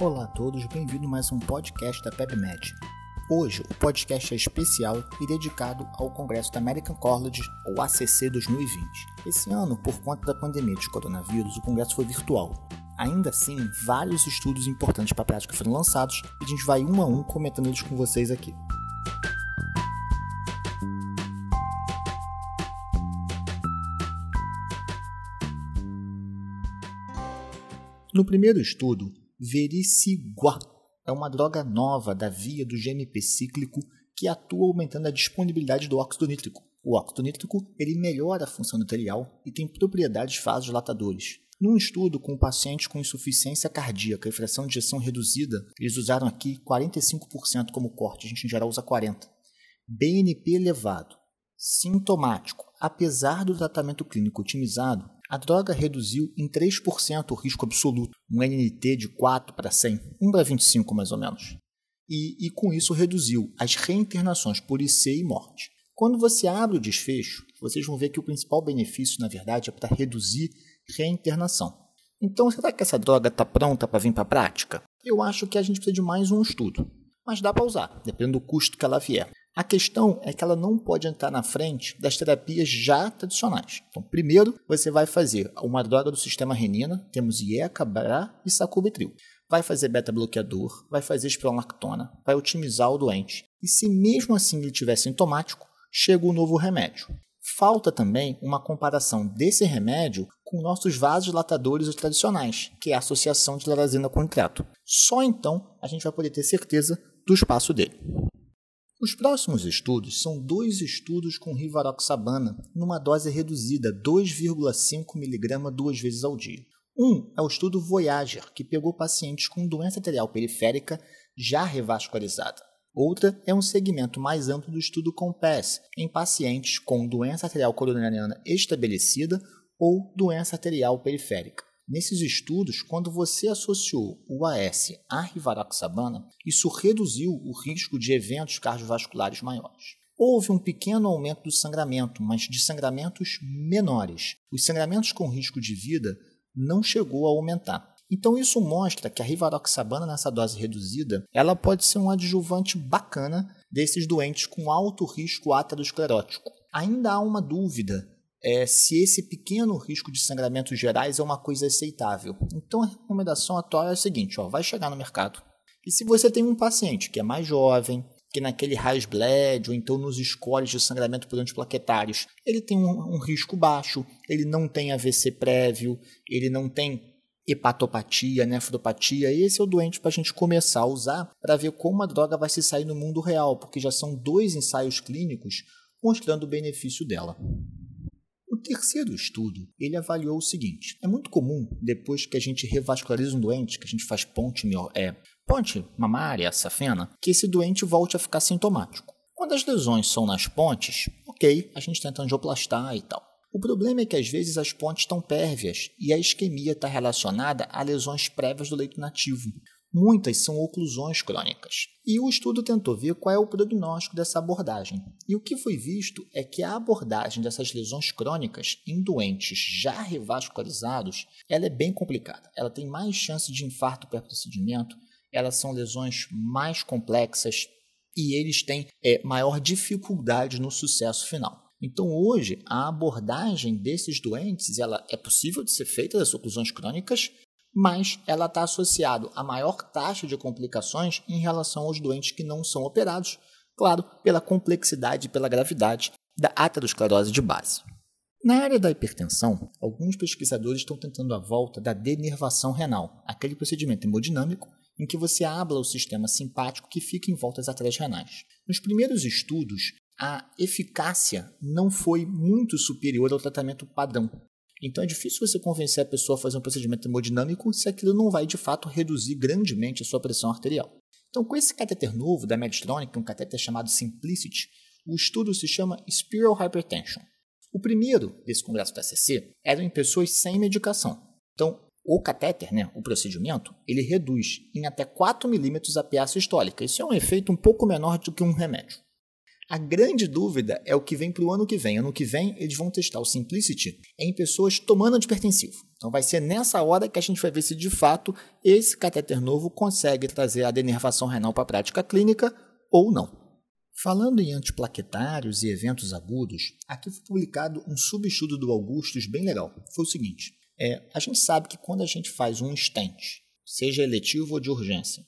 Olá a todos, bem-vindo a mais um podcast da PebMed. Hoje o podcast é especial e dedicado ao Congresso da American College, ou ACC 2020. Esse ano, por conta da pandemia de coronavírus, o congresso foi virtual. Ainda assim, vários estudos importantes para a prática foram lançados e a gente vai um a um comentando eles com vocês aqui. No primeiro estudo, Vericiguá é uma droga nova da via do GMP cíclico que atua aumentando a disponibilidade do óxido nítrico. O óxido nítrico ele melhora a função endotelial e tem propriedades vasodilatadores. Num estudo com pacientes com insuficiência cardíaca e fração de ejeção reduzida, eles usaram aqui 45% como corte, a gente em geral usa 40%. BNP elevado, sintomático, apesar do tratamento clínico otimizado, a droga reduziu em 3% o risco absoluto, um NNT de 4 para 100, 1 para 25 mais ou menos. E, e com isso reduziu as reinternações por IC e morte. Quando você abre o desfecho, vocês vão ver que o principal benefício, na verdade, é para reduzir reinternação. Então, será que essa droga está pronta para vir para a prática? Eu acho que a gente precisa de mais um estudo, mas dá para usar, dependendo do custo que ela vier. A questão é que ela não pode entrar na frente das terapias já tradicionais. Então, primeiro, você vai fazer uma droga do sistema renina, temos IECA, BRA e sacubitril. Vai fazer beta-bloqueador, vai fazer espronlactona, vai otimizar o doente. E se mesmo assim ele tiver sintomático, chega o um novo remédio. Falta também uma comparação desse remédio com nossos vasodilatadores tradicionais, que é a associação de larazina com nitrato. Só então a gente vai poder ter certeza do espaço dele. Os próximos estudos são dois estudos com rivaroxabana numa dose reduzida, 2,5 mg duas vezes ao dia. Um é o estudo Voyager, que pegou pacientes com doença arterial periférica já revascularizada. Outra é um segmento mais amplo do estudo COMPASS, em pacientes com doença arterial coronariana estabelecida ou doença arterial periférica. Nesses estudos, quando você associou o AS à rivaroxabana, isso reduziu o risco de eventos cardiovasculares maiores. Houve um pequeno aumento do sangramento, mas de sangramentos menores. Os sangramentos com risco de vida não chegou a aumentar. Então isso mostra que a rivaroxabana nessa dose reduzida, ela pode ser um adjuvante bacana desses doentes com alto risco aterosclerótico. Ainda há uma dúvida é, se esse pequeno risco de sangramentos gerais é uma coisa aceitável. Então a recomendação atual é a seguinte: ó, vai chegar no mercado. E se você tem um paciente que é mais jovem, que naquele raiz bled ou então nos scores de sangramento por antiplaquetários, ele tem um, um risco baixo, ele não tem AVC prévio, ele não tem hepatopatia, nefropatia, esse é o doente para a gente começar a usar para ver como a droga vai se sair no mundo real, porque já são dois ensaios clínicos mostrando o benefício dela. O terceiro estudo, ele avaliou o seguinte: é muito comum, depois que a gente revasculariza um doente, que a gente faz ponte, é, ponte mamária, safena, que esse doente volte a ficar sintomático. Quando as lesões são nas pontes, ok, a gente tenta angioplastar e tal. O problema é que às vezes as pontes estão pérvias e a isquemia está relacionada a lesões prévias do leito nativo. Muitas são oclusões crônicas. E o estudo tentou ver qual é o prognóstico dessa abordagem. E o que foi visto é que a abordagem dessas lesões crônicas em doentes já revascularizados, ela é bem complicada. Ela tem mais chance de infarto pré-procedimento, elas são lesões mais complexas e eles têm é, maior dificuldade no sucesso final. Então, hoje, a abordagem desses doentes ela é possível de ser feita das oclusões crônicas, mas ela está associada a maior taxa de complicações em relação aos doentes que não são operados, claro, pela complexidade e pela gravidade da aterosclerose de base. Na área da hipertensão, alguns pesquisadores estão tentando a volta da denervação renal, aquele procedimento hemodinâmico em que você abla o sistema simpático que fica em volta das artérias renais. Nos primeiros estudos, a eficácia não foi muito superior ao tratamento padrão, então é difícil você convencer a pessoa a fazer um procedimento hemodinâmico se aquilo não vai de fato reduzir grandemente a sua pressão arterial. Então, com esse catéter novo da Medtronic, um catéter chamado Simplicity, o estudo se chama Spiral Hypertension. O primeiro desse congresso da CC era em pessoas sem medicação. Então, o catéter, né, o procedimento, ele reduz em até 4 milímetros a PA sistólica. Isso é um efeito um pouco menor do que um remédio. A grande dúvida é o que vem para o ano que vem. Ano que vem, eles vão testar o Simplicity em pessoas tomando antipertensivo. Então, vai ser nessa hora que a gente vai ver se de fato esse catéter novo consegue trazer a denervação renal para a prática clínica ou não. Falando em antiplaquetários e eventos agudos, aqui foi publicado um subestudo do Augustus bem legal. Foi o seguinte: é, a gente sabe que quando a gente faz um stent, seja eletivo ou de urgência,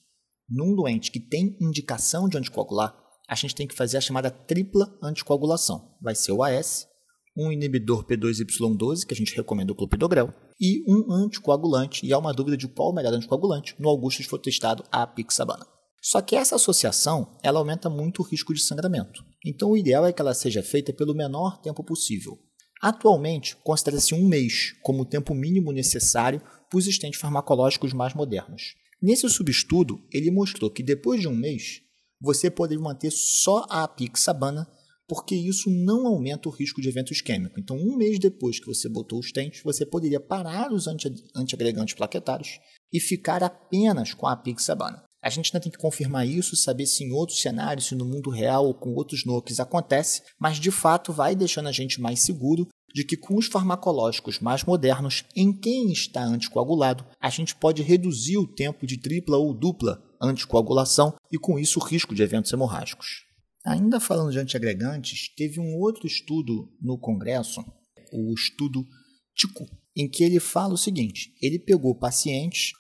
num doente que tem indicação de anticoagular, a gente tem que fazer a chamada tripla anticoagulação. Vai ser o AS, um inibidor P2Y12, que a gente recomenda o clopidogrel, e um anticoagulante, e há uma dúvida de qual o melhor anticoagulante, no Augustus foi testado a pixabana. Só que essa associação, ela aumenta muito o risco de sangramento. Então o ideal é que ela seja feita pelo menor tempo possível. Atualmente, considera-se um mês como o tempo mínimo necessário para os estentes farmacológicos mais modernos. Nesse subestudo, ele mostrou que depois de um mês, você pode manter só a apixabana, porque isso não aumenta o risco de evento isquêmico. Então, um mês depois que você botou os tentes, você poderia parar os anti antiagregantes plaquetários e ficar apenas com a apixabana. A gente ainda tem que confirmar isso, saber se em outros cenários, se no mundo real ou com outros NOCs acontece, mas de fato vai deixando a gente mais seguro de que com os farmacológicos mais modernos, em quem está anticoagulado, a gente pode reduzir o tempo de tripla ou dupla anticoagulação e com isso o risco de eventos hemorrágicos. Ainda falando de antiagregantes, teve um outro estudo no Congresso, o estudo TICO, em que ele fala o seguinte: ele pegou pacientes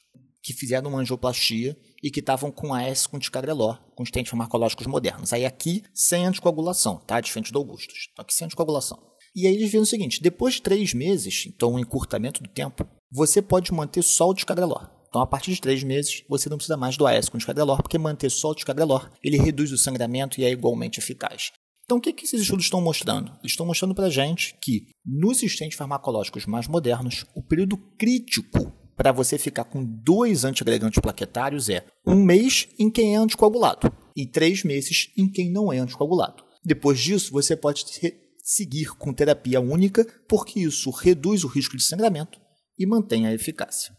que fizeram uma angioplastia e que estavam com AS com ticagrelor, com estentes farmacológicos modernos. Aí aqui, sem anticoagulação, tá? Diferente do Augustus. Aqui sem anticoagulação. E aí eles viram o seguinte: depois de três meses, então um encurtamento do tempo, você pode manter só o descagrelor. Então, a partir de três meses, você não precisa mais do AS com descagrelor, porque manter só o descagrelor, ele reduz o sangramento e é igualmente eficaz. Então, o que, que esses estudos estão mostrando? Eles estão mostrando para a gente que, nos sistemas farmacológicos mais modernos, o período crítico para você ficar com dois antiagregantes plaquetários é um mês em quem é anticoagulado e três meses em quem não é anticoagulado. Depois disso, você pode seguir com terapia única, porque isso reduz o risco de sangramento e mantém a eficácia.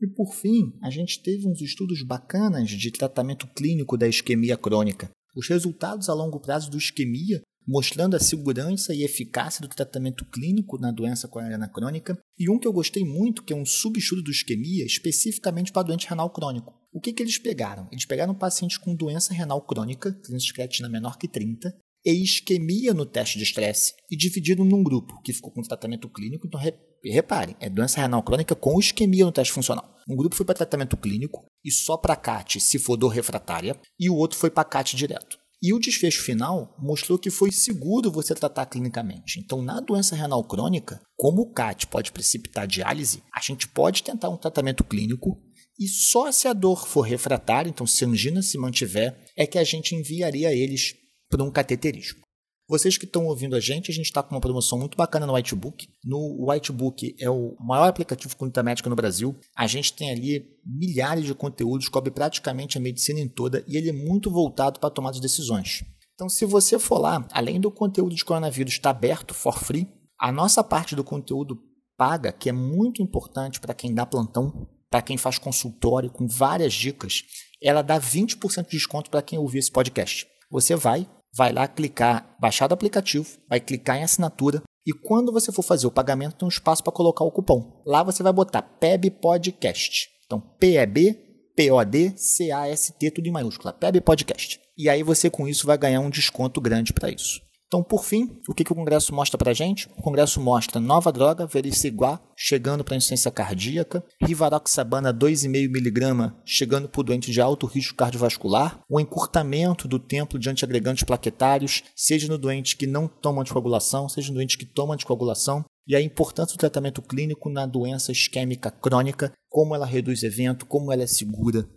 E por fim, a gente teve uns estudos bacanas de tratamento clínico da isquemia crônica. Os resultados a longo prazo do isquemia mostrando a segurança e eficácia do tratamento clínico na doença coronariana crônica, e um que eu gostei muito, que é um subestudo do isquemia, especificamente para doente renal crônico. O que, que eles pegaram? Eles pegaram pacientes com doença renal crônica, clínica creatina menor que 30, e isquemia no teste de estresse e dividido num grupo que ficou com tratamento clínico. Então, reparem, é doença renal crônica com isquemia no teste funcional. Um grupo foi para tratamento clínico e só para CAT se for dor refratária, e o outro foi para CAT direto. E o desfecho final mostrou que foi seguro você tratar clinicamente. Então, na doença renal crônica, como o CAT pode precipitar diálise, a gente pode tentar um tratamento clínico e só se a dor for refratária, então se a angina se mantiver, é que a gente enviaria eles por um cateterismo. Vocês que estão ouvindo a gente, a gente está com uma promoção muito bacana no Whitebook. No Whitebook é o maior aplicativo de conduta médica no Brasil. A gente tem ali milhares de conteúdos, cobre praticamente a medicina em toda e ele é muito voltado para tomar as decisões. Então, se você for lá, além do conteúdo de coronavírus estar tá aberto for free, a nossa parte do conteúdo paga, que é muito importante para quem dá plantão, para quem faz consultório com várias dicas, ela dá 20% de desconto para quem ouvir esse podcast. Você vai, vai lá clicar, baixar o aplicativo, vai clicar em assinatura e quando você for fazer o pagamento tem um espaço para colocar o cupom. Lá você vai botar PEB Podcast. Então PEB P-O-D C-A-S-T tudo em maiúscula, PEB Podcast. E aí você com isso vai ganhar um desconto grande para isso. Então, por fim, o que, que o Congresso mostra para gente? O Congresso mostra nova droga, vericiguar, chegando para insuficiência cardíaca, rivaroxabana 2,5mg, chegando para o doente de alto risco cardiovascular, o encurtamento do tempo de antiagregantes plaquetários, seja no doente que não toma anticoagulação, seja no doente que toma anticoagulação, e a importância do tratamento clínico na doença isquêmica crônica, como ela reduz evento, como ela é segura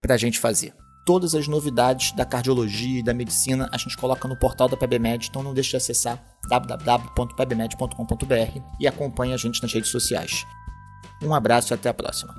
para a gente fazer todas as novidades da cardiologia e da medicina a gente coloca no portal da PebMed, então não deixe de acessar www.pebmed.com.br e acompanhe a gente nas redes sociais. Um abraço e até a próxima.